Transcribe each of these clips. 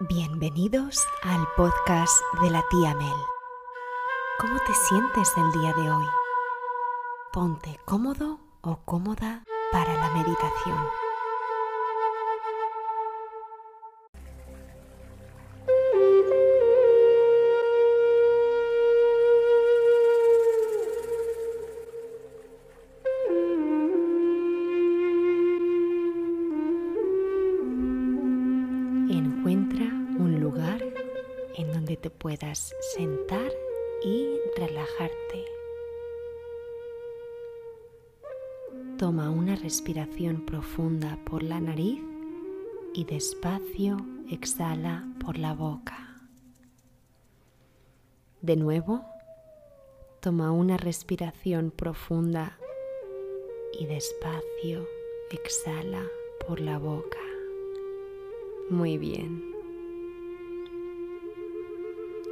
Bienvenidos al podcast de la tía Mel. ¿Cómo te sientes el día de hoy? Ponte cómodo o cómoda para la meditación. Puedas sentar y relajarte. Toma una respiración profunda por la nariz y despacio exhala por la boca. De nuevo, toma una respiración profunda y despacio exhala por la boca. Muy bien.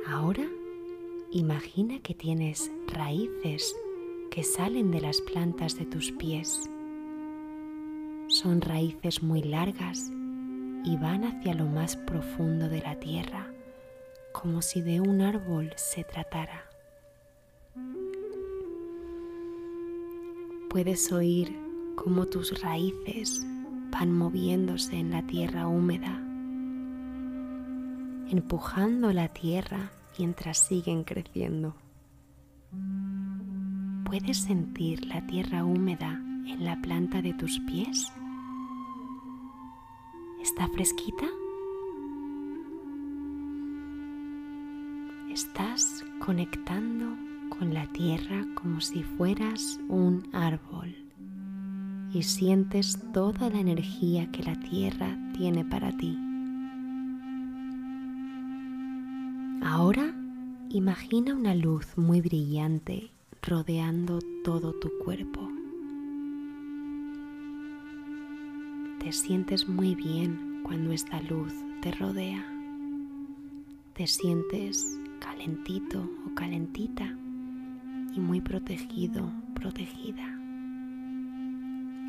Ahora imagina que tienes raíces que salen de las plantas de tus pies. Son raíces muy largas y van hacia lo más profundo de la tierra, como si de un árbol se tratara. Puedes oír cómo tus raíces van moviéndose en la tierra húmeda, empujando la tierra mientras siguen creciendo. ¿Puedes sentir la tierra húmeda en la planta de tus pies? ¿Está fresquita? Estás conectando con la tierra como si fueras un árbol y sientes toda la energía que la tierra tiene para ti. Ahora imagina una luz muy brillante rodeando todo tu cuerpo. Te sientes muy bien cuando esta luz te rodea. Te sientes calentito o calentita y muy protegido, protegida.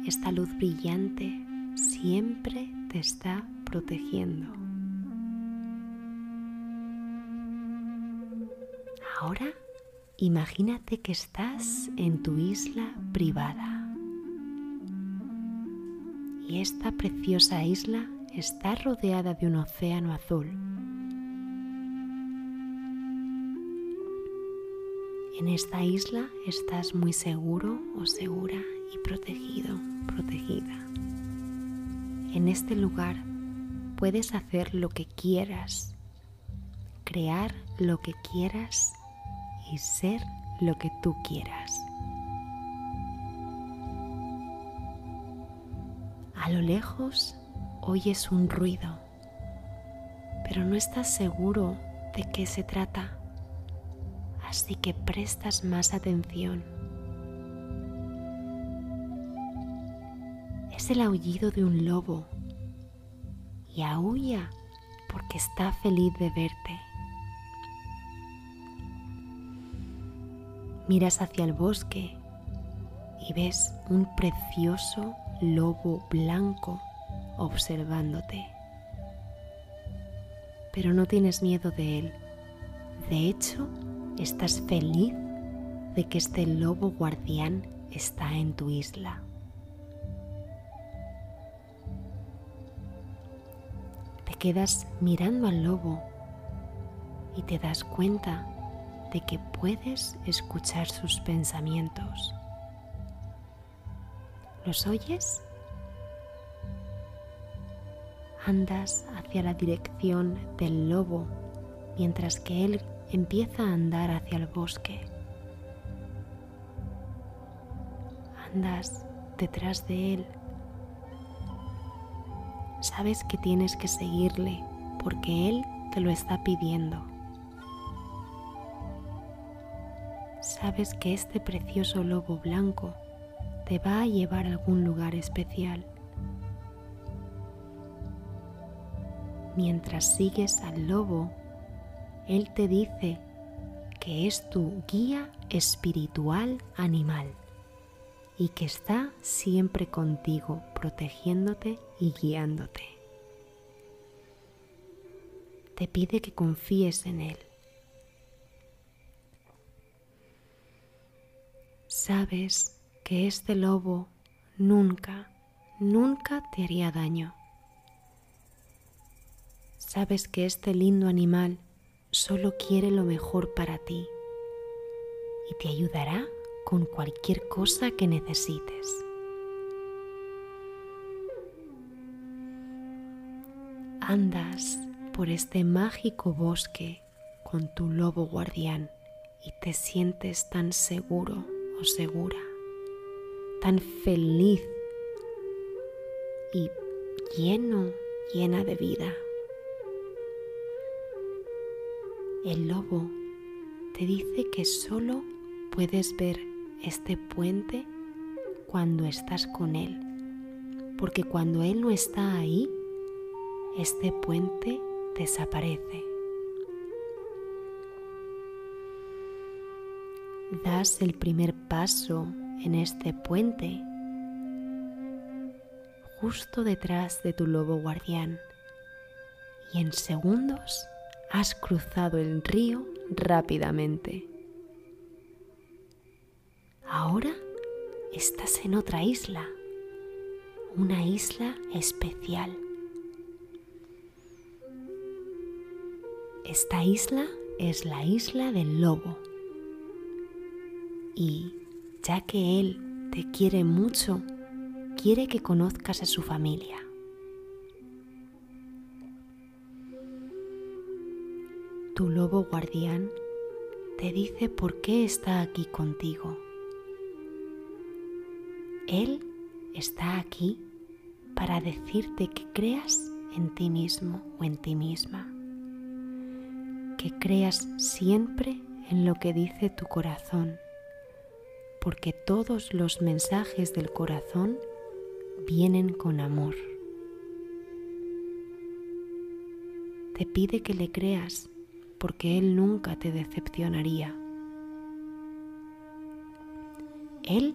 Esta luz brillante siempre te está protegiendo. Ahora imagínate que estás en tu isla privada. Y esta preciosa isla está rodeada de un océano azul. En esta isla estás muy seguro o segura y protegido, protegida. En este lugar puedes hacer lo que quieras, crear lo que quieras y ser lo que tú quieras. A lo lejos oyes un ruido, pero no estás seguro de qué se trata, así que prestas más atención. Es el aullido de un lobo y aúlla porque está feliz de verte. Miras hacia el bosque y ves un precioso lobo blanco observándote. Pero no tienes miedo de él. De hecho, estás feliz de que este lobo guardián está en tu isla. Te quedas mirando al lobo y te das cuenta de que puedes escuchar sus pensamientos. ¿Los oyes? Andas hacia la dirección del lobo mientras que él empieza a andar hacia el bosque. Andas detrás de él. Sabes que tienes que seguirle porque él te lo está pidiendo. Sabes que este precioso lobo blanco te va a llevar a algún lugar especial. Mientras sigues al lobo, él te dice que es tu guía espiritual animal y que está siempre contigo, protegiéndote y guiándote. te pide que confíes en Él. Sabes que este lobo nunca, nunca te haría daño. Sabes que este lindo animal solo quiere lo mejor para ti y te ayudará con cualquier cosa que necesites. Andas por este mágico bosque con tu lobo guardián y te sientes tan seguro o segura, tan feliz y lleno, llena de vida. El lobo te dice que solo puedes ver este puente cuando estás con él, porque cuando él no está ahí, este puente desaparece. Das el primer paso en este puente justo detrás de tu lobo guardián y en segundos has cruzado el río rápidamente. Ahora estás en otra isla, una isla especial Esta isla es la isla del lobo. Y ya que él te quiere mucho, quiere que conozcas a su familia. Tu lobo guardián te dice por qué está aquí contigo. Él está aquí para decirte que creas en ti mismo o en ti misma que creas siempre en lo que dice tu corazón, porque todos los mensajes del corazón vienen con amor. Te pide que le creas porque Él nunca te decepcionaría. Él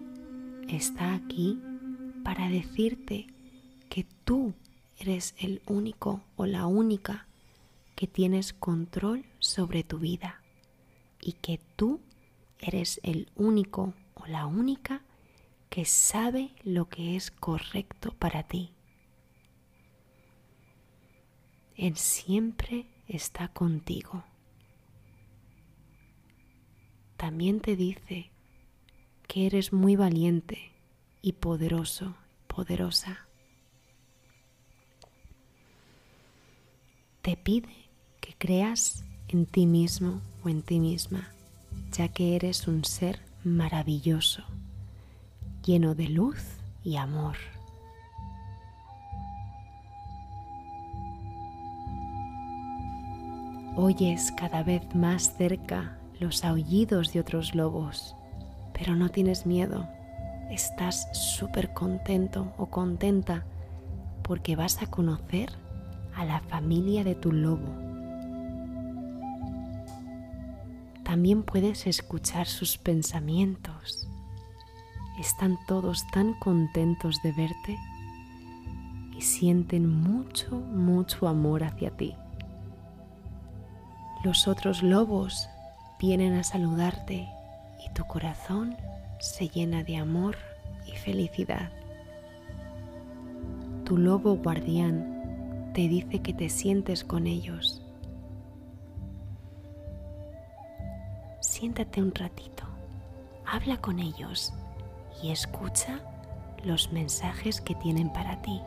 está aquí para decirte que tú eres el único o la única que tienes control sobre tu vida y que tú eres el único la única que sabe lo que es correcto para ti. Él siempre está contigo. También te dice que eres muy valiente y poderoso, poderosa. Te pide creas en ti mismo o en ti misma, ya que eres un ser maravilloso, lleno de luz y amor. Oyes cada vez más cerca los aullidos de otros lobos, pero no tienes miedo, estás súper contento o contenta porque vas a conocer a la familia de tu lobo También puedes escuchar sus pensamientos. Están todos tan contentos de verte y sienten mucho, mucho amor hacia ti. Los otros lobos vienen a saludarte y tu corazón se llena de amor y felicidad. Tu lobo guardián te dice que te sientes con ellos siéntate un ratito, habla con ellos y escucha los mensajes que tienen para ti.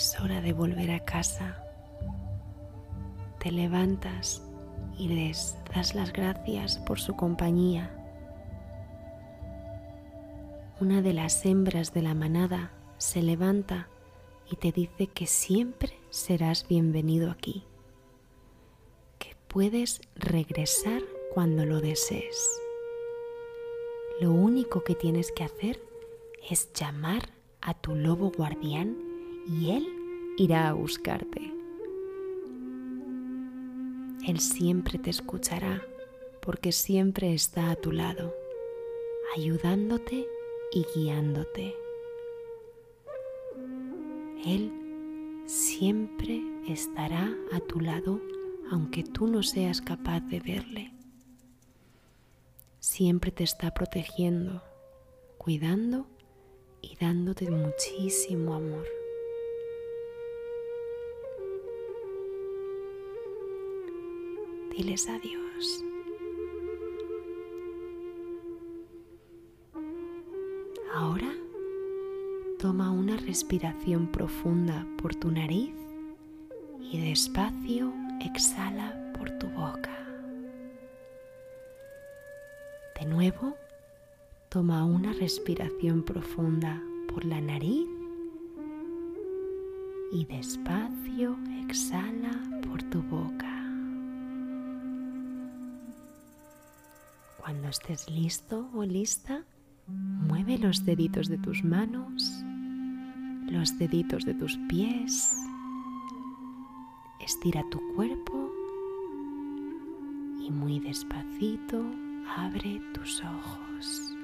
Es hora de volver a casa. Te levantas y les das las gracias por su compañía. Una de las hembras de la manada se levanta y te dice que siempre serás bienvenido aquí, que puedes regresar cuando lo desees. Lo único que tienes que hacer es llamar a tu lobo guardián y él irá a buscarte. Él siempre te escuchará porque siempre está a tu lado, ayudándote y guiándote. Él siempre estará a tu lado aunque tú no seas capaz de verle. Siempre te está protegiendo, cuidando y dándote muchísimo amor. Diles adiós. Ahora toma una respiración profunda por tu nariz y despacio exhala por tu boca. De nuevo, toma una respiración profunda por la nariz y despacio exhala por tu boca. Cuando estés listo o lista, mueve los deditos de tus manos, los deditos de tus pies, estira tu cuerpo y muy despacito abre tus ojos.